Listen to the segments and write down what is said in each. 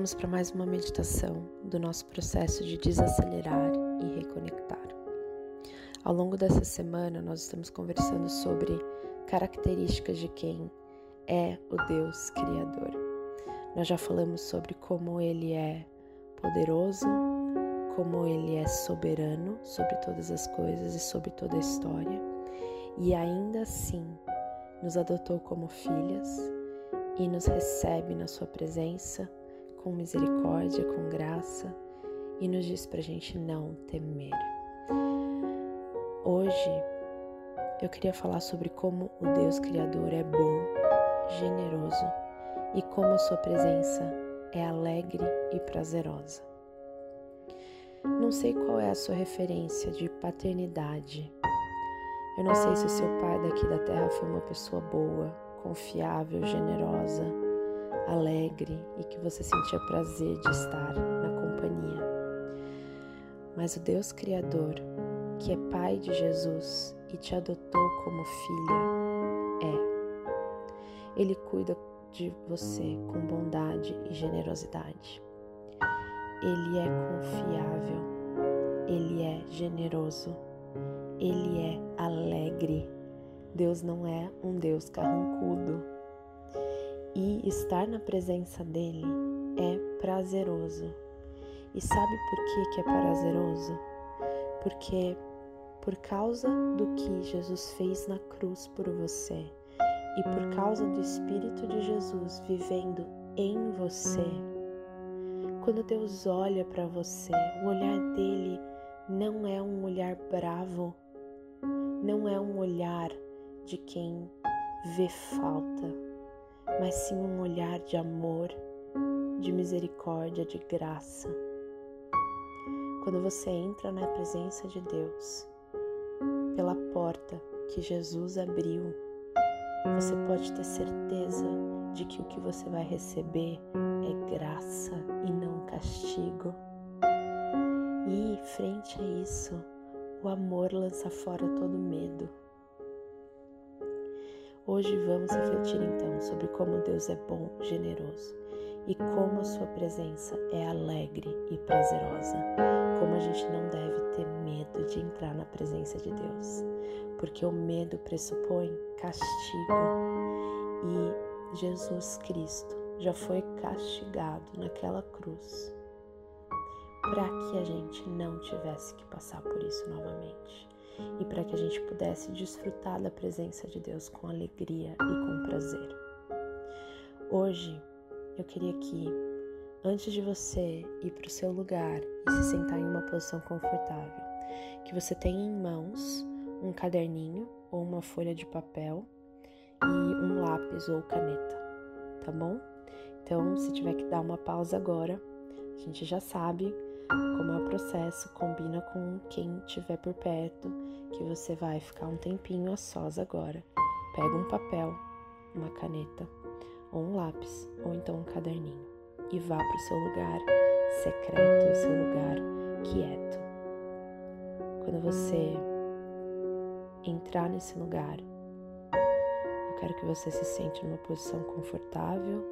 Vamos para mais uma meditação do nosso processo de desacelerar e reconectar. Ao longo dessa semana, nós estamos conversando sobre características de quem é o Deus Criador. Nós já falamos sobre como ele é poderoso, como ele é soberano sobre todas as coisas e sobre toda a história, e ainda assim nos adotou como filhas e nos recebe na sua presença com misericórdia, com graça e nos diz para a gente não temer. Hoje eu queria falar sobre como o Deus Criador é bom, generoso e como a sua presença é alegre e prazerosa. Não sei qual é a sua referência de paternidade. Eu não sei se o seu pai daqui da terra foi uma pessoa boa, confiável, generosa alegre e que você sentia prazer de estar na companhia. Mas o Deus Criador, que é Pai de Jesus e te adotou como filha, é. Ele cuida de você com bondade e generosidade. Ele é confiável, ele é generoso, ele é alegre. Deus não é um Deus carrancudo e estar na presença dele é prazeroso. E sabe por que, que é prazeroso? Porque por causa do que Jesus fez na cruz por você e por causa do Espírito de Jesus vivendo em você, quando Deus olha para você, o olhar dele não é um olhar bravo, não é um olhar de quem vê falta mas sim um olhar de amor, de misericórdia, de graça. Quando você entra na presença de Deus, pela porta que Jesus abriu, você pode ter certeza de que o que você vai receber é graça e não castigo. E, frente a isso, o amor lança fora todo medo. Hoje vamos refletir então sobre como Deus é bom, generoso e como a sua presença é alegre e prazerosa. Como a gente não deve ter medo de entrar na presença de Deus, porque o medo pressupõe castigo e Jesus Cristo já foi castigado naquela cruz para que a gente não tivesse que passar por isso novamente e para que a gente pudesse desfrutar da presença de Deus com alegria e com prazer. Hoje eu queria que, antes de você ir para o seu lugar e se sentar em uma posição confortável, que você tenha em mãos um caderninho ou uma folha de papel e um lápis ou caneta, tá bom? Então, se tiver que dar uma pausa agora, a gente já sabe como é o processo, combina com quem estiver por perto, que você vai ficar um tempinho a sós agora. Pega um papel, uma caneta, ou um lápis, ou então um caderninho, e vá para o seu lugar secreto, o seu lugar quieto. Quando você entrar nesse lugar, eu quero que você se sente numa posição confortável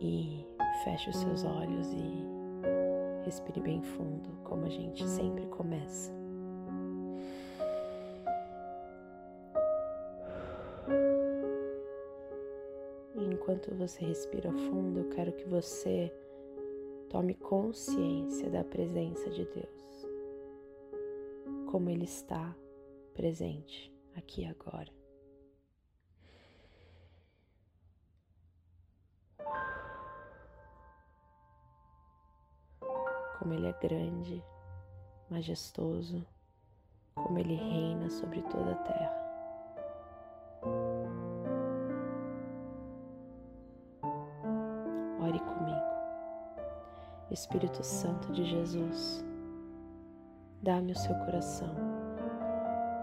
e feche os seus olhos e respire bem fundo, como a gente sempre começa. Enquanto você respira fundo, eu quero que você tome consciência da presença de Deus, como Ele está presente aqui agora. Como Ele é grande, majestoso, como Ele reina sobre toda a terra. Ore comigo. Espírito Santo de Jesus, dá-me o seu coração,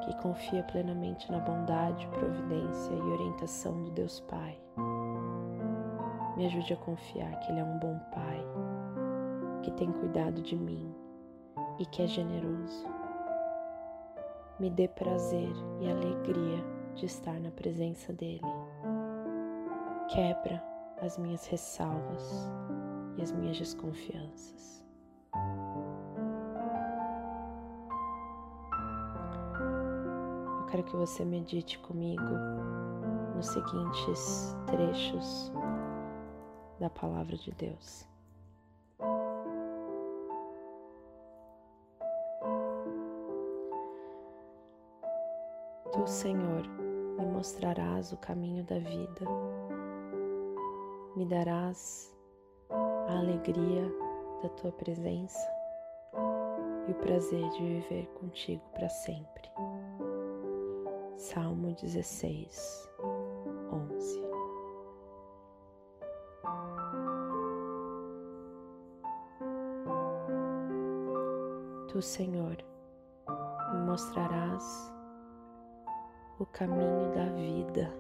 que confia plenamente na bondade, providência e orientação do Deus Pai. Me ajude a confiar que Ele é um bom Pai que tem cuidado de mim e que é generoso. Me dê prazer e alegria de estar na presença dele. Quebra as minhas ressalvas e as minhas desconfianças. Eu quero que você medite comigo nos seguintes trechos da Palavra de Deus. Tu, Senhor, me mostrarás o caminho da vida, me darás a alegria da tua presença e o prazer de viver contigo para sempre. Salmo 16, 11. Tu, Senhor, me mostrarás o caminho da vida.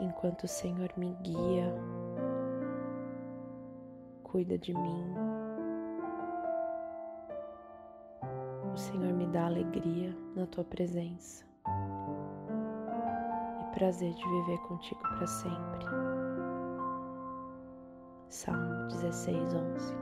Enquanto o Senhor me guia, cuida de mim, o Senhor me dá alegria na tua presença e prazer de viver contigo para sempre. Salmo 16, 11.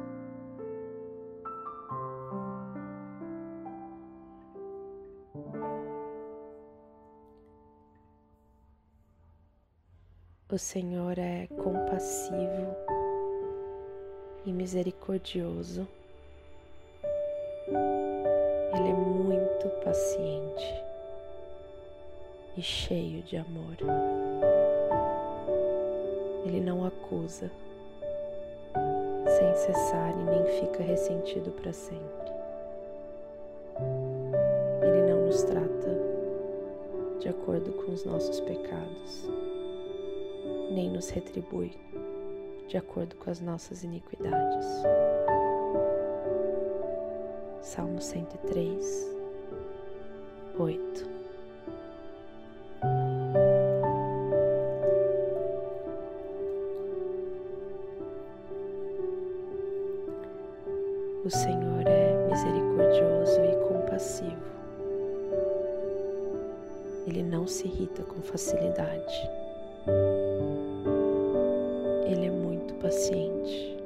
O Senhor é compassivo e misericordioso. Ele é muito paciente e cheio de amor. Ele não acusa sem cessar e nem fica ressentido para sempre. Ele não nos trata de acordo com os nossos pecados nem nos retribui de acordo com as nossas iniquidades. Salmo 103, 8. O Senhor é misericordioso e compassivo. Ele não se irrita com facilidade. Paciente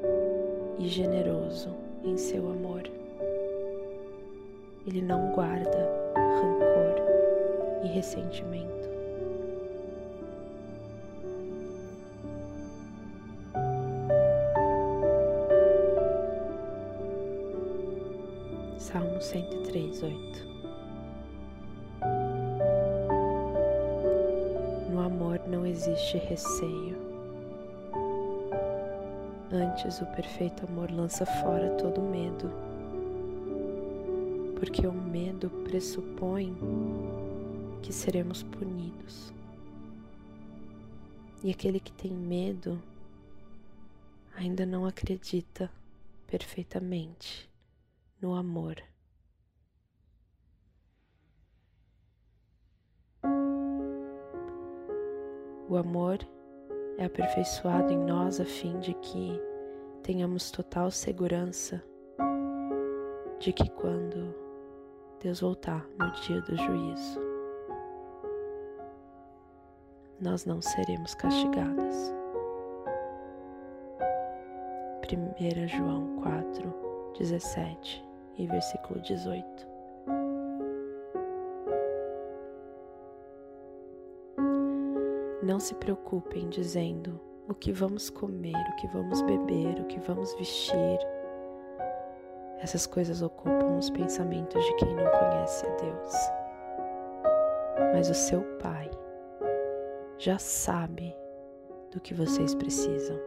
e generoso em seu amor. Ele não guarda rancor e ressentimento. Salmo 103, 8. No amor não existe receio Antes, o perfeito amor lança fora todo medo, porque o medo pressupõe que seremos punidos. E aquele que tem medo ainda não acredita perfeitamente no amor. O amor é aperfeiçoado em nós a fim de que tenhamos total segurança de que quando Deus voltar no dia do juízo, nós não seremos castigadas. 1 João 4, 17 e versículo 18. Não se preocupem dizendo o que vamos comer, o que vamos beber, o que vamos vestir. Essas coisas ocupam os pensamentos de quem não conhece a Deus. Mas o seu Pai já sabe do que vocês precisam.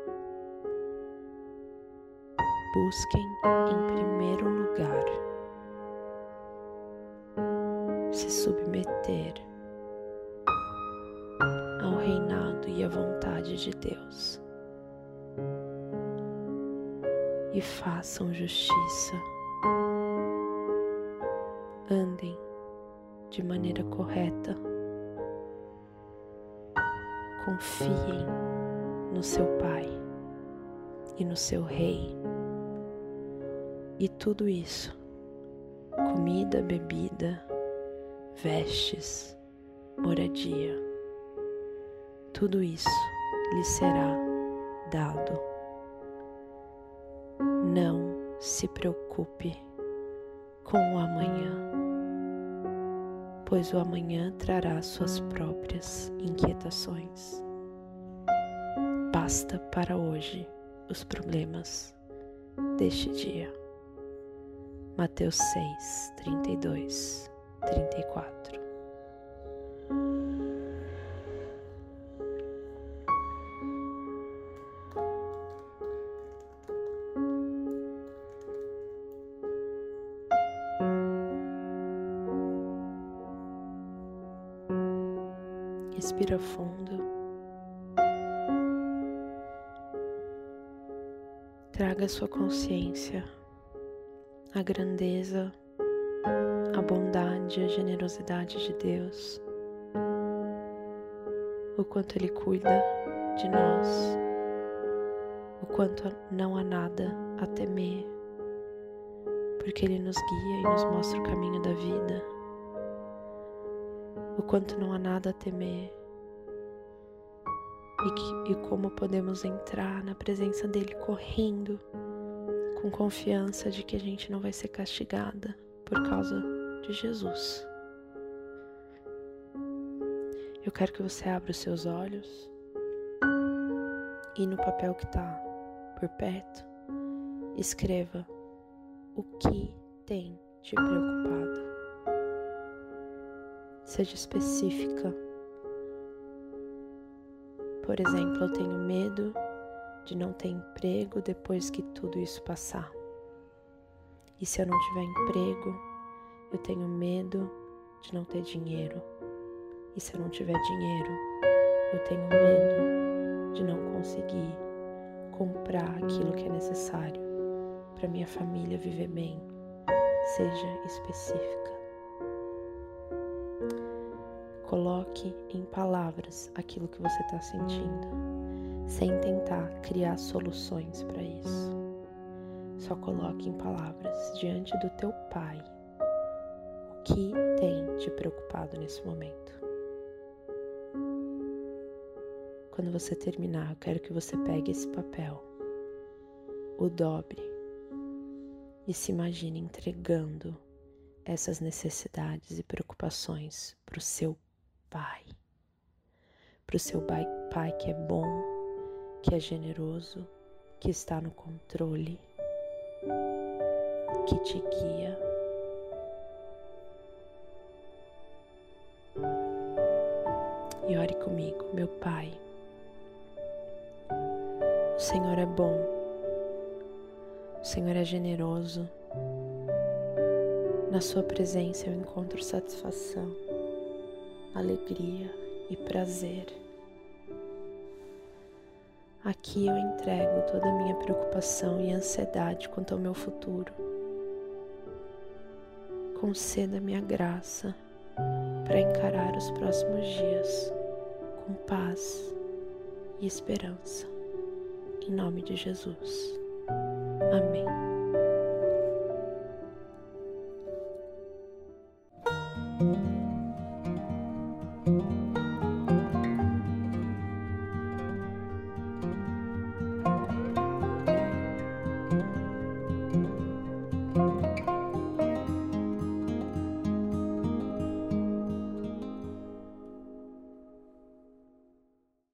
Busquem em primeiro lugar se submeter reinado e à vontade de Deus. E façam justiça. Andem de maneira correta. Confiem no seu Pai e no seu Rei. E tudo isso comida, bebida, vestes, moradia tudo isso lhe será dado. Não se preocupe com o amanhã, pois o amanhã trará suas próprias inquietações. Basta para hoje os problemas deste dia. Mateus 6, 32, 34. Respira fundo. Traga sua consciência a grandeza, a bondade, a generosidade de Deus, o quanto Ele cuida de nós, o quanto não há nada a temer, porque Ele nos guia e nos mostra o caminho da vida. O quanto não há nada a temer e, que, e como podemos entrar na presença dele correndo, com confiança de que a gente não vai ser castigada por causa de Jesus. Eu quero que você abra os seus olhos e no papel que está por perto, escreva o que tem te preocupado. Seja específica. Por exemplo, eu tenho medo de não ter emprego depois que tudo isso passar. E se eu não tiver emprego, eu tenho medo de não ter dinheiro. E se eu não tiver dinheiro, eu tenho medo de não conseguir comprar aquilo que é necessário para minha família viver bem. Seja específica. Coloque em palavras aquilo que você está sentindo, sem tentar criar soluções para isso. Só coloque em palavras diante do teu Pai o que tem te preocupado nesse momento. Quando você terminar, eu quero que você pegue esse papel, o dobre e se imagine entregando essas necessidades e preocupações para o seu Pai, para o seu pai, que é bom, que é generoso, que está no controle, que te guia. E ore comigo, meu Pai. O Senhor é bom, o Senhor é generoso. Na Sua presença eu encontro satisfação alegria e prazer. Aqui eu entrego toda a minha preocupação e ansiedade quanto ao meu futuro. Conceda-me a graça para encarar os próximos dias com paz e esperança. Em nome de Jesus. Amém.